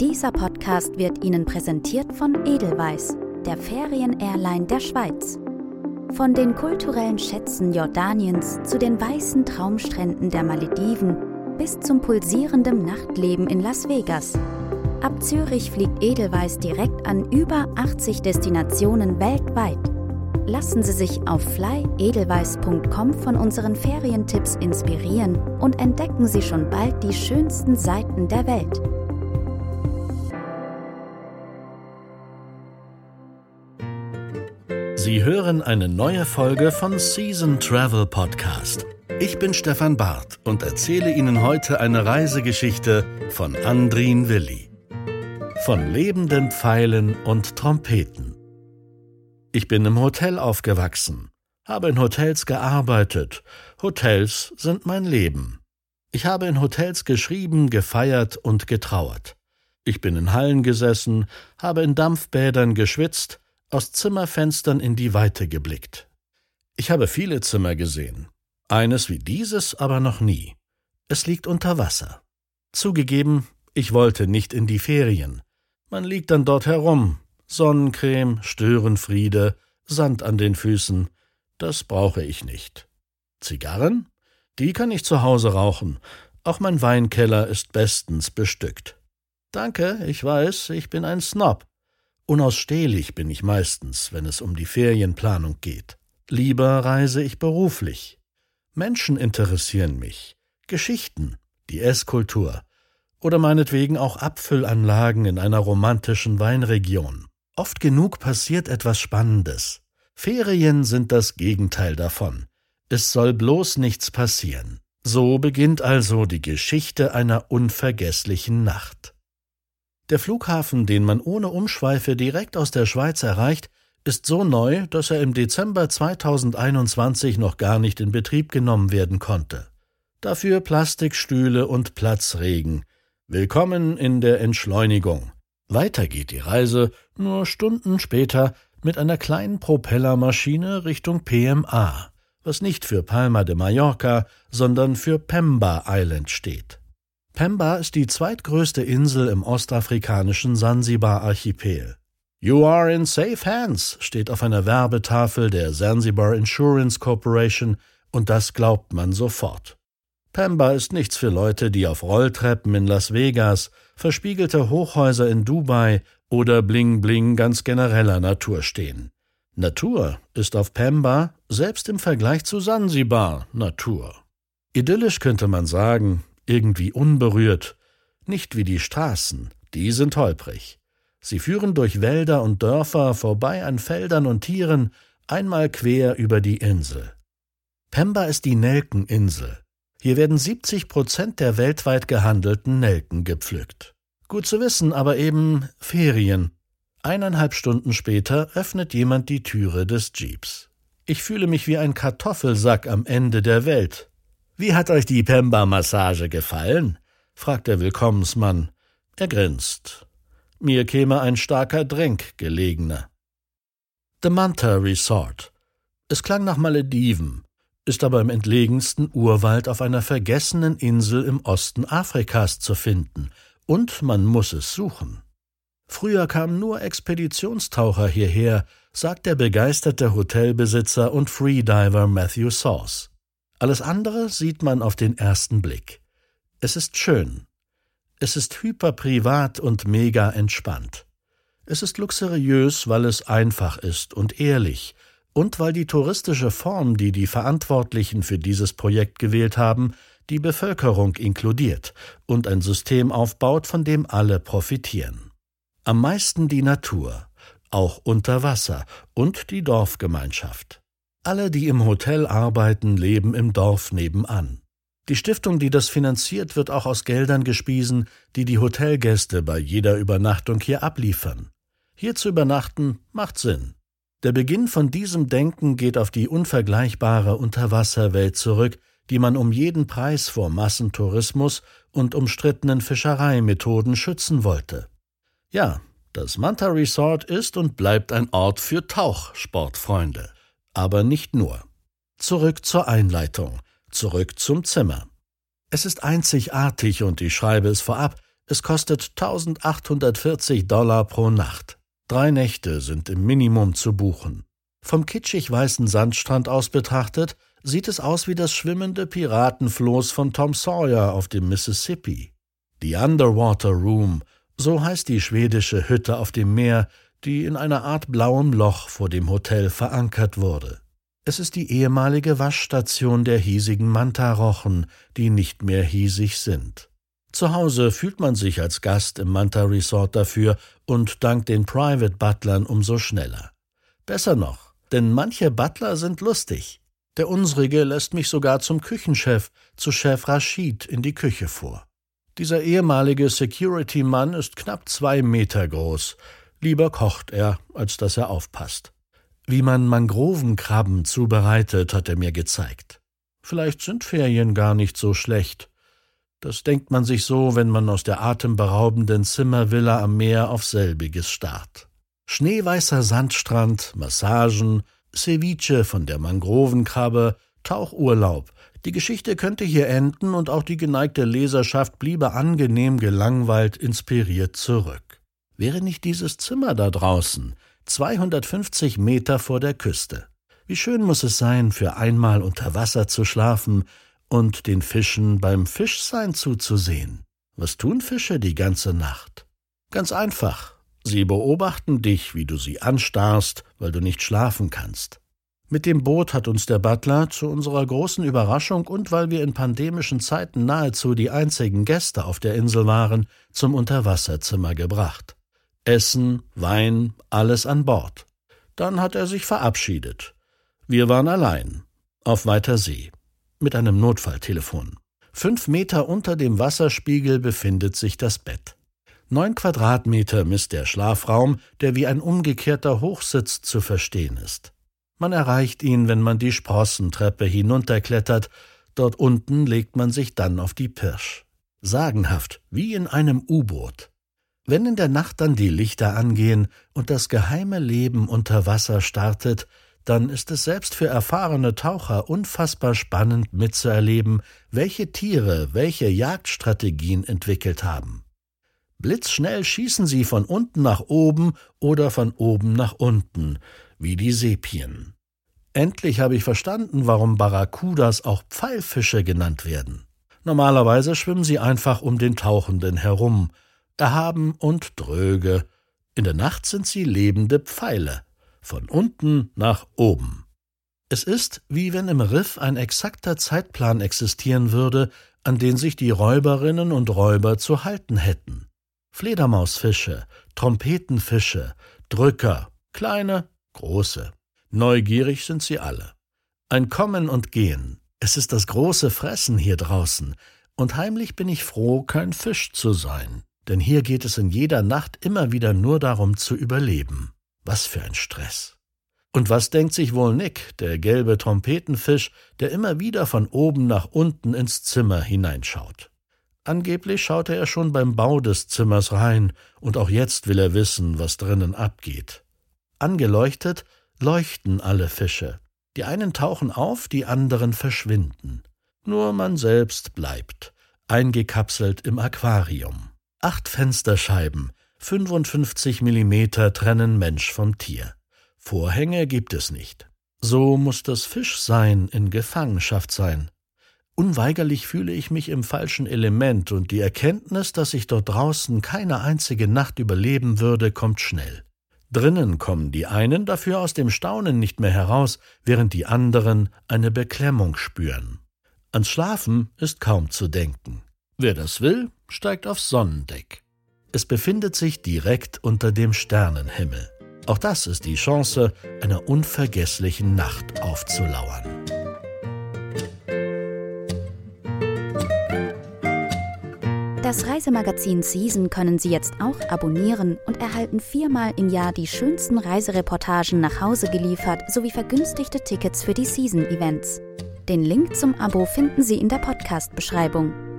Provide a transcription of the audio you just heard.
Dieser Podcast wird Ihnen präsentiert von Edelweiss, der Ferien-Airline der Schweiz. Von den kulturellen Schätzen Jordaniens zu den weißen Traumstränden der Malediven bis zum pulsierenden Nachtleben in Las Vegas. Ab Zürich fliegt Edelweiss direkt an über 80 Destinationen weltweit. Lassen Sie sich auf flyedelweiss.com von unseren Ferientipps inspirieren und entdecken Sie schon bald die schönsten Seiten der Welt. Sie hören eine neue Folge von Season Travel Podcast. Ich bin Stefan Barth und erzähle Ihnen heute eine Reisegeschichte von Andrin Willi. Von lebenden Pfeilen und Trompeten. Ich bin im Hotel aufgewachsen, habe in Hotels gearbeitet. Hotels sind mein Leben. Ich habe in Hotels geschrieben, gefeiert und getrauert. Ich bin in Hallen gesessen, habe in Dampfbädern geschwitzt, aus Zimmerfenstern in die Weite geblickt. Ich habe viele Zimmer gesehen, eines wie dieses aber noch nie. Es liegt unter Wasser. Zugegeben, ich wollte nicht in die Ferien. Man liegt dann dort herum, Sonnencreme, Störenfriede, Sand an den Füßen, das brauche ich nicht. Zigarren? Die kann ich zu Hause rauchen, auch mein Weinkeller ist bestens bestückt. Danke, ich weiß, ich bin ein Snob, Unausstehlich bin ich meistens, wenn es um die Ferienplanung geht. Lieber reise ich beruflich. Menschen interessieren mich, Geschichten, die Esskultur oder meinetwegen auch Abfüllanlagen in einer romantischen Weinregion. Oft genug passiert etwas Spannendes. Ferien sind das Gegenteil davon. Es soll bloß nichts passieren. So beginnt also die Geschichte einer unvergesslichen Nacht. Der Flughafen, den man ohne Umschweife direkt aus der Schweiz erreicht, ist so neu, dass er im Dezember 2021 noch gar nicht in Betrieb genommen werden konnte. Dafür Plastikstühle und Platzregen. Willkommen in der Entschleunigung. Weiter geht die Reise, nur Stunden später, mit einer kleinen Propellermaschine Richtung PMA, was nicht für Palma de Mallorca, sondern für Pemba Island steht. Pemba ist die zweitgrößte Insel im ostafrikanischen Sansibar-Archipel. You are in safe hands steht auf einer Werbetafel der Zanzibar Insurance Corporation und das glaubt man sofort. Pemba ist nichts für Leute, die auf Rolltreppen in Las Vegas, verspiegelte Hochhäuser in Dubai oder Bling Bling ganz genereller Natur stehen. Natur ist auf Pemba, selbst im Vergleich zu Sansibar, Natur. Idyllisch könnte man sagen, irgendwie unberührt, nicht wie die Straßen, die sind holprig. Sie führen durch Wälder und Dörfer vorbei an Feldern und Tieren, einmal quer über die Insel. Pemba ist die Nelkeninsel. Hier werden 70 Prozent der weltweit gehandelten Nelken gepflückt. Gut zu wissen, aber eben Ferien. Eineinhalb Stunden später öffnet jemand die Türe des Jeeps. Ich fühle mich wie ein Kartoffelsack am Ende der Welt. Wie hat euch die Pemba-Massage gefallen? fragt der Willkommensmann. Er grinst. Mir käme ein starker Drink gelegener. The Manta Resort. Es klang nach Malediven, ist aber im entlegensten Urwald auf einer vergessenen Insel im Osten Afrikas zu finden, und man muss es suchen. Früher kamen nur Expeditionstaucher hierher, sagt der begeisterte Hotelbesitzer und Freediver Matthew Sauce. Alles andere sieht man auf den ersten Blick. Es ist schön. Es ist hyperprivat und mega entspannt. Es ist luxuriös, weil es einfach ist und ehrlich und weil die touristische Form, die die Verantwortlichen für dieses Projekt gewählt haben, die Bevölkerung inkludiert und ein System aufbaut, von dem alle profitieren. Am meisten die Natur, auch unter Wasser und die Dorfgemeinschaft. Alle, die im Hotel arbeiten, leben im Dorf nebenan. Die Stiftung, die das finanziert, wird auch aus Geldern gespiesen, die die Hotelgäste bei jeder Übernachtung hier abliefern. Hier zu übernachten macht Sinn. Der Beginn von diesem Denken geht auf die unvergleichbare Unterwasserwelt zurück, die man um jeden Preis vor Massentourismus und umstrittenen Fischereimethoden schützen wollte. Ja, das Manta Resort ist und bleibt ein Ort für Tauchsportfreunde aber nicht nur. Zurück zur Einleitung, zurück zum Zimmer. Es ist einzigartig und ich schreibe es vorab, Es kostet 1840 Dollar pro Nacht. Drei Nächte sind im Minimum zu buchen. Vom kitschig weißen Sandstrand aus betrachtet, sieht es aus wie das schwimmende Piratenfloß von Tom Sawyer auf dem Mississippi. Die Underwater Room, so heißt die schwedische Hütte auf dem Meer, die in einer Art blauem Loch vor dem Hotel verankert wurde. Es ist die ehemalige Waschstation der hiesigen Mantarochen, die nicht mehr hiesig sind. Zu Hause fühlt man sich als Gast im Manta Resort dafür und dank den Private Butlern umso schneller. Besser noch, denn manche Butler sind lustig. Der unsrige lässt mich sogar zum Küchenchef, zu Chef Rashid, in die Küche vor. Dieser ehemalige Security-Mann ist knapp zwei Meter groß. Lieber kocht er, als dass er aufpasst. Wie man Mangrovenkrabben zubereitet, hat er mir gezeigt. Vielleicht sind Ferien gar nicht so schlecht. Das denkt man sich so, wenn man aus der atemberaubenden Zimmervilla am Meer auf selbiges starrt. Schneeweißer Sandstrand, Massagen, Ceviche von der Mangrovenkrabbe, Tauchurlaub. Die Geschichte könnte hier enden und auch die geneigte Leserschaft bliebe angenehm gelangweilt inspiriert zurück. Wäre nicht dieses Zimmer da draußen, 250 Meter vor der Küste. Wie schön muss es sein, für einmal unter Wasser zu schlafen und den Fischen beim Fischsein zuzusehen. Was tun Fische die ganze Nacht? Ganz einfach. Sie beobachten dich, wie du sie anstarrst, weil du nicht schlafen kannst. Mit dem Boot hat uns der Butler zu unserer großen Überraschung und weil wir in pandemischen Zeiten nahezu die einzigen Gäste auf der Insel waren, zum Unterwasserzimmer gebracht. Essen, Wein, alles an Bord. Dann hat er sich verabschiedet. Wir waren allein, auf weiter See, mit einem Notfalltelefon. Fünf Meter unter dem Wasserspiegel befindet sich das Bett. Neun Quadratmeter misst der Schlafraum, der wie ein umgekehrter Hochsitz zu verstehen ist. Man erreicht ihn, wenn man die Sprossentreppe hinunterklettert, dort unten legt man sich dann auf die Pirsch. Sagenhaft, wie in einem U-Boot. Wenn in der Nacht dann die Lichter angehen und das geheime Leben unter Wasser startet, dann ist es selbst für erfahrene Taucher unfassbar spannend mitzuerleben, welche Tiere welche Jagdstrategien entwickelt haben. Blitzschnell schießen sie von unten nach oben oder von oben nach unten, wie die Sepien. Endlich habe ich verstanden, warum Barracudas auch Pfeilfische genannt werden. Normalerweise schwimmen sie einfach um den Tauchenden herum, erhaben und dröge. In der Nacht sind sie lebende Pfeile, von unten nach oben. Es ist, wie wenn im Riff ein exakter Zeitplan existieren würde, an den sich die Räuberinnen und Räuber zu halten hätten. Fledermausfische, Trompetenfische, Drücker, kleine, große. Neugierig sind sie alle. Ein Kommen und Gehen. Es ist das große Fressen hier draußen, und heimlich bin ich froh, kein Fisch zu sein, denn hier geht es in jeder Nacht immer wieder nur darum zu überleben. Was für ein Stress. Und was denkt sich wohl Nick, der gelbe Trompetenfisch, der immer wieder von oben nach unten ins Zimmer hineinschaut? Angeblich schaute er schon beim Bau des Zimmers rein, und auch jetzt will er wissen, was drinnen abgeht. Angeleuchtet leuchten alle Fische. Die einen tauchen auf, die anderen verschwinden. Nur man selbst bleibt, eingekapselt im Aquarium. Acht Fensterscheiben, 55 Millimeter trennen Mensch vom Tier. Vorhänge gibt es nicht. So muss das Fischsein in Gefangenschaft sein. Unweigerlich fühle ich mich im falschen Element, und die Erkenntnis, dass ich dort draußen keine einzige Nacht überleben würde, kommt schnell. Drinnen kommen die einen dafür aus dem Staunen nicht mehr heraus, während die anderen eine Beklemmung spüren. Ans Schlafen ist kaum zu denken. Wer das will, steigt aufs Sonnendeck. Es befindet sich direkt unter dem Sternenhimmel. Auch das ist die Chance, einer unvergesslichen Nacht aufzulauern. Das Reisemagazin Season können Sie jetzt auch abonnieren und erhalten viermal im Jahr die schönsten Reisereportagen nach Hause geliefert sowie vergünstigte Tickets für die Season-Events. Den Link zum Abo finden Sie in der Podcast-Beschreibung.